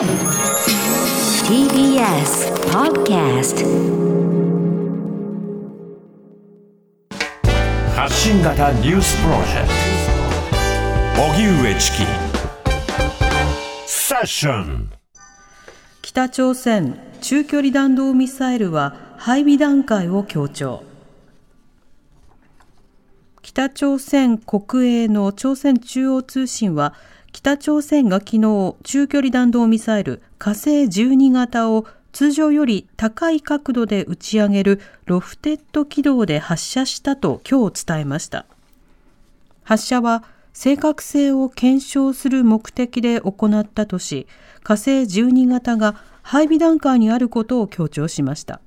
TBS Podcast 発信型ニュースプロジェクト。荻上チキ。セッション。北朝鮮中距離弾道ミサイルは配備段階を強調。北朝鮮国営の朝鮮中央通信は北朝鮮が昨日中距離弾道ミサイル火星12型を通常より高い角度で打ち上げるロフテッド軌道で発射したと今日伝えました。発射は正確性を検証する目的で行ったとし火星12型が配備段階にあることを強調しました。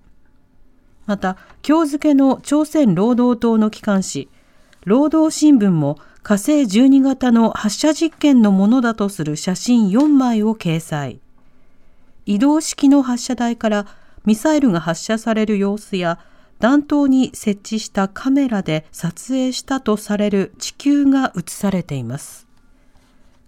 また今日付の朝鮮労働党の機関紙労働新聞も火星12型の発射実験のものだとする写真4枚を掲載。移動式の発射台からミサイルが発射される様子や弾頭に設置したカメラで撮影したとされる地球が映されています。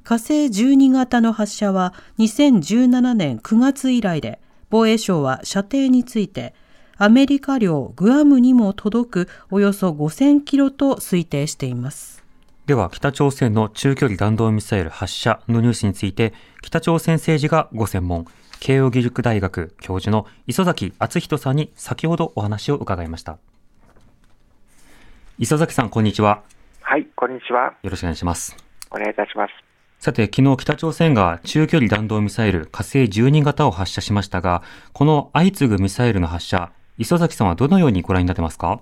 火星12型の発射は2017年9月以来で防衛省は射程についてアメリカ領グアムにも届くおよそ5000キロと推定しています。では北朝鮮の中距離弾道ミサイル発射のニュースについて北朝鮮政治がご専門慶應義塾大学教授の磯崎敦人さんに先ほどお話を伺いました。磯崎さんこんにちは。はいこんにちは。よろしくお願いします。お願いいたします。さて、昨日北朝鮮が中距離弾道ミサイル火星12型を発射しましたが、この相次ぐミサイルの発射、磯崎さんはどのようにご覧になってますか？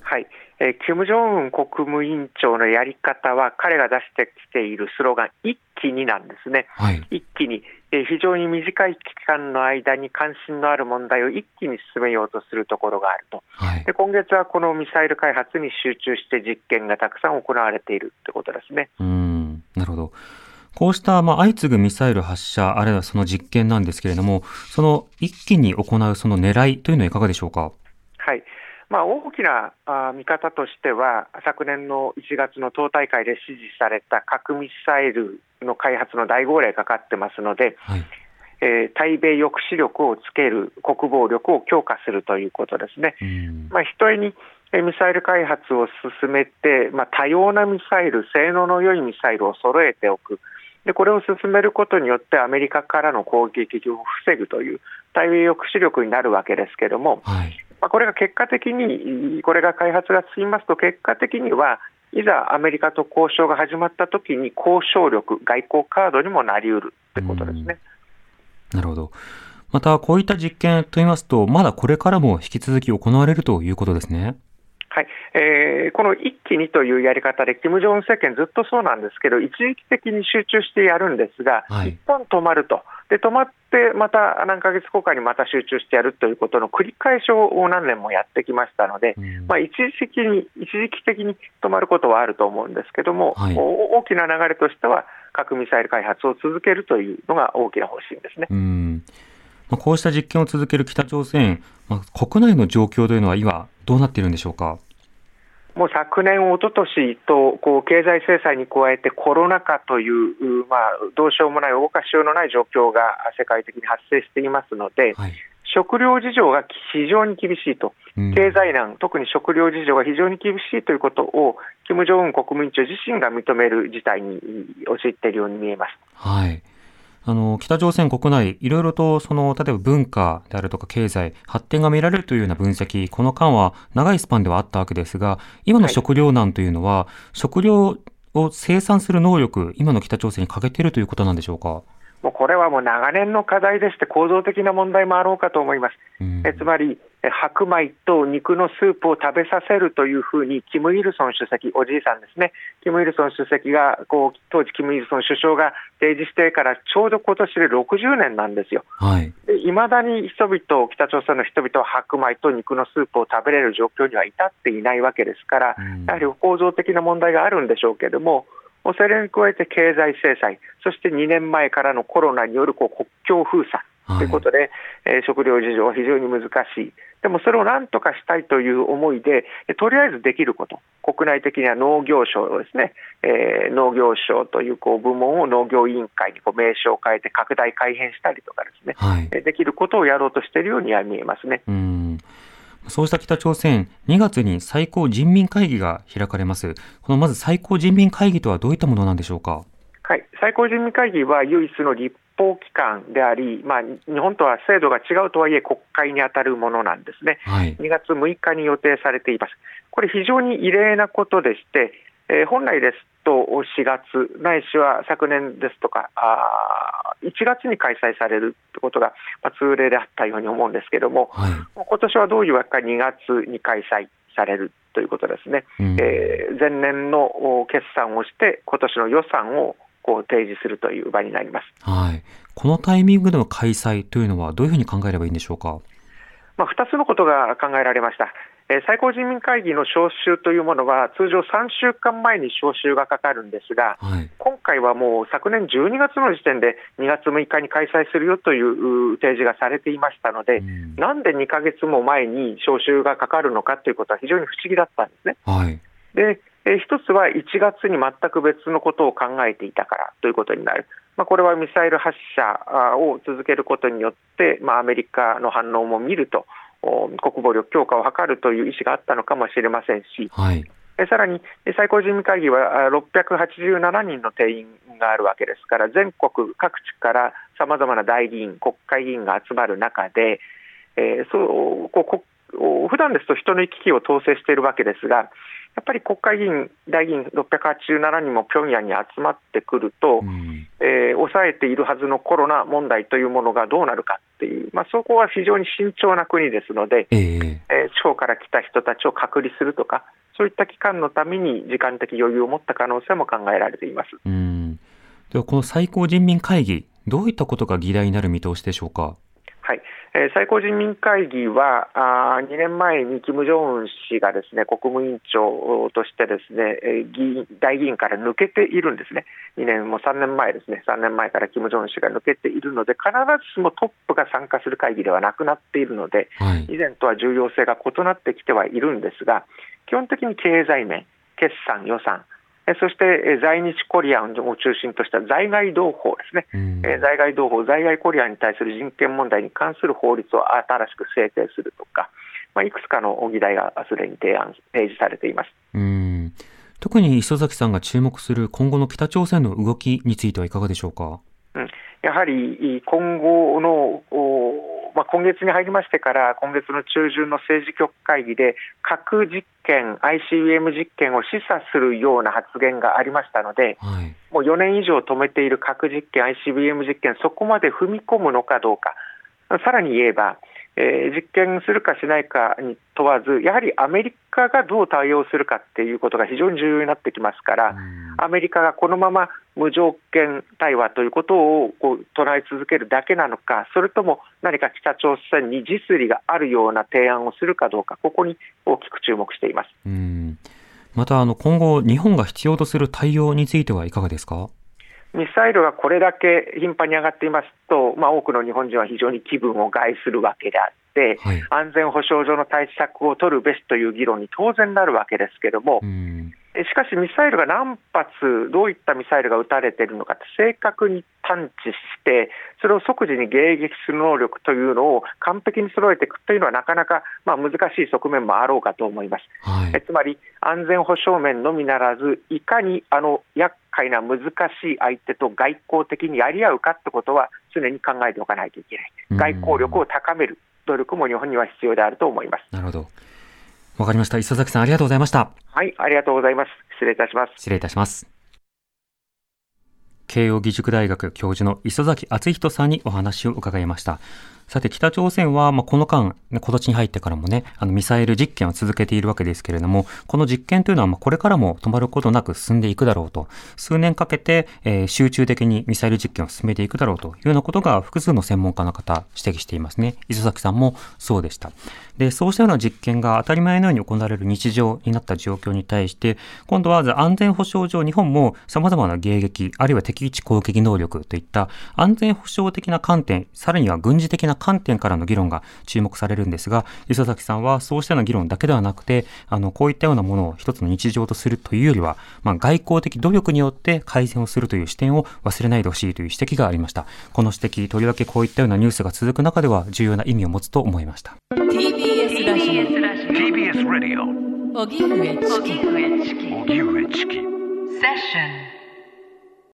はい、えー、金正恩国務委員長のやり方は、彼が出してきているスローガン、一気になんですね、はい、一気に、えー、非常に短い期間の間に関心のある問題を一気に進めようとするところがあると、はい、で今月はこのミサイル開発に集中して実験がたくさん行われているということですね。うん。なるほど。こうしたまあ相次ぐミサイル発射、あるいはその実験なんですけれども、その一気に行うその狙いというのはいかがでしょうか？はいまあ、大きなあ見方としては、昨年の1月の党大会で指示された核ミサイルの開発の大号令かかってますので、はい、えー、対米抑止力をつける、国防力を強化するということですね。まあ、ひとえにミサイル開発を進めて、まあ、多様なミサイル、性能の良いミサイルを揃えておく、でこれを進めることによってアメリカからの攻撃を防ぐという対米抑止力になるわけですけれども、はい、まあ、これが結果的に、これが開発が進みますと、結果的にはいざアメリカと交渉が始まったときに、交渉力、外交カードにもなりうるってことですね。なるほど。また、こういった実験といいますと、まだこれからも引き続き行われるということですね。はい。えー、この一気にというやり方で、金正恩政権、ずっとそうなんですけど、一時的に集中してやるんですが、はい、一旦止まると、で止まって、また何ヶ月後かにまた集中してやるということの繰り返しを何年もやってきましたので、うん、まあ、一時的に一時期的に止まることはあると思うんですけども、はい、大きな流れとしては、核ミサイル開発を続けるというのが大きな方針ですね。うんまあ、こうした実験を続ける北朝鮮、まあ、国内の状況というのは今、どうなっているんでしょうか？もう昨年、おととしとこう経済制裁に加えてコロナ禍という、まあ、どうしようもない、動かしようのない状況が世界的に発生していますので、はい、食料事情が非常に厳しいと、経済難、特に食料事情が非常に厳しいということを、金正恩国務委員長自身が認める事態に陥っているように見えます。はいあの、北朝鮮国内、いろいろと、その、例えば文化であるとか経済、発展が見られるというような分析、この間は長いスパンではあったわけですが、今の食糧難というのは、はい、食料を生産する能力、今の北朝鮮に欠けているということなんでしょうか？もうこれはもう長年の課題でして、構造的な問題もあろうかと思います。えつまり、白米と肉のスープを食べさせるというふうに、キム・イルソン主席、おじいさんですね、キム・イルソン主席が、こう当時、キム・イルソン首相が提示してからちょうど今年で60年なんですよ。い。まだに人々、北朝鮮の人々は白米と肉のスープを食べれる状況には至っていないわけですから、やはり構造的な問題があるんでしょうけれども、それに加えて経済制裁、そして2年前からのコロナによるこう国境封鎖、ということで、えー、食料事情は非常に難しい。でもそれをなんとかしたいという思いで、とりあえずできること、国内的には農業省ですね、えー、農業省というこう部門を農業委員会にこう名称を変えて拡大改変したりとかですね、はい、できることをやろうとしているようには見えますね。うんそうした北朝鮮、2月に最高人民会議が開かれます。このまず最高人民会議とはどういったものなんでしょうか？はい、最高人民会議は唯一の立法機関であり、まあ、日本とは制度が違うとはいえ、国会に当たるものなんですね、はい、2月6日に予定されています。これ、非常に異例なことでして、えー、本来ですと4月、ないしは昨年ですとか、あ1月に開催されるということが、まあ、通例であったように思うんですけれども、はい、今年はどういうわけか2月に開催されるということですね、うん、えー、前年の決算をして、今年の予算をこう提示するという場になります、はい、このタイミングでの開催というのは、どういうふうに考えればいいんでしょうか？まあ、2つのことが考えられました。え最高人民会議の招集というものは、通常3週間前に招集がかかるんですが、はい、今回はもう昨年12月の時点で2月6日に開催するよという提示がされていましたので、うん、なんで2か月も前に招集がかかるのかということは非常に不思議だったんですね。はい、でえ一つは1月に全く別のことを考えていたからということになる、まあ、これはミサイル発射を続けることによって、まあ、アメリカの反応も見ると、国防力強化を図るという意思があったのかもしれませんし、はい、さらに最高人民会議は687人の定員があるわけですから、全国各地からさまざまな大議員、国会議員が集まる中で、えー、そうこう普段ですと人の行き来を統制しているわけですが、やっぱり国会議員、大議員687人も平壌に集まってくると、うん、えー、抑えているはずのコロナ問題というものがどうなるかっていう、まあ、そこは非常に慎重な国ですので、えー、えー、地方から来た人たちを隔離するとか、そういった期間のために時間的余裕を持った可能性も考えられています。うん。ではこの最高人民会議、どういったことが議題になる見通しでしょうか？え最高人民会議はあ2年前に金正恩氏がですね国務委員長としてですね、え議員大議員から抜けているんですね、2年も3年前ですね、3年前から金正恩氏が抜けているので、必ずしもトップが参加する会議ではなくなっているので、はい、以前とは重要性が異なってきてはいるんですが、基本的に経済面、決算、予算、そして在日コリアンを中心とした在外同胞ですね、うん、在外同胞、在外コリアンに対する人権問題に関する法律を新しく制定するとか、まあ、いくつかの議題がすでに提案提示されています。うん特に磯崎さんが注目する今後の北朝鮮の動きについてはいかがでしょうか？うん、やはり今後のまあ、今月に入りましてから、今月の中旬の政治局会議で、核実験、ICBM 実験を示唆するような発言がありましたので、はい、もう4年以上止めている核実験、ICBM 実験、そこまで踏み込むのかどうか、さらに言えば、えー、実験するかしないかに問わず、やはりアメリカがどう対応するかっていうことが非常に重要になってきますから、アメリカがこのまま無条件対話ということをこう唱え続けるだけなのか、それとも何か北朝鮮に実利があるような提案をするかどうか、ここに大きく注目しています。うんまたあの今後、日本が必要とする対応についてはいかがですか？ミサイルがこれだけ頻繁に上がっていますと、まあ、多くの日本人は非常に気分を害するわけであって、はい、安全保障上の対策を取るべしという議論に当然なるわけですけれども、しかし、ミサイルが何発、どういったミサイルが撃たれているのか正確に探知して、それを即時に迎撃する能力というのを完璧に揃えていくというのは、なかなかまあ難しい側面もあろうかと思います。はい、えつまり、安全保障面のみならず、いかにあの厄介な難しい相手と外交的にやり合うかってことは、常に考えておかないといけない、外交力を高める努力も日本には必要であると思います。なるほどわかりました。磯崎さん、ありがとうございました。はい、ありがとうございます。失礼いたします。失礼いたします。慶應義塾大学教授の磯崎敦人さんにお話を伺いました。さて、北朝鮮は、まあ、この間、今年に入ってからもね、あの、ミサイル実験を続けているわけですけれども、この実験というのは、まあ、これからも止まることなく進んでいくだろうと、数年かけて、えー、集中的にミサイル実験を進めていくだろうというようなことが、複数の専門家の方、指摘していますね。磯崎さんもそうでした。で、そうしたような実験が当たり前のように行われる日常になった状況に対して、今度は安全保障上、日本も様々な迎撃、あるいは敵基地攻撃能力といった安全保障的な観点、さらには軍事的な観点からの議論が注目されるんですが、磯崎さんはそうしたような議論だけではなくて、あの、こういったようなものを一つの日常とするというよりは、まあ、外交的努力によって改善をするという視点を忘れないでほしいという指摘がありました。この指摘、とりわけこういったようなニュースが続く中では重要な意味を持つと思いました。TBS ラジオ TBS ラジオ荻上チキ荻上チキセッション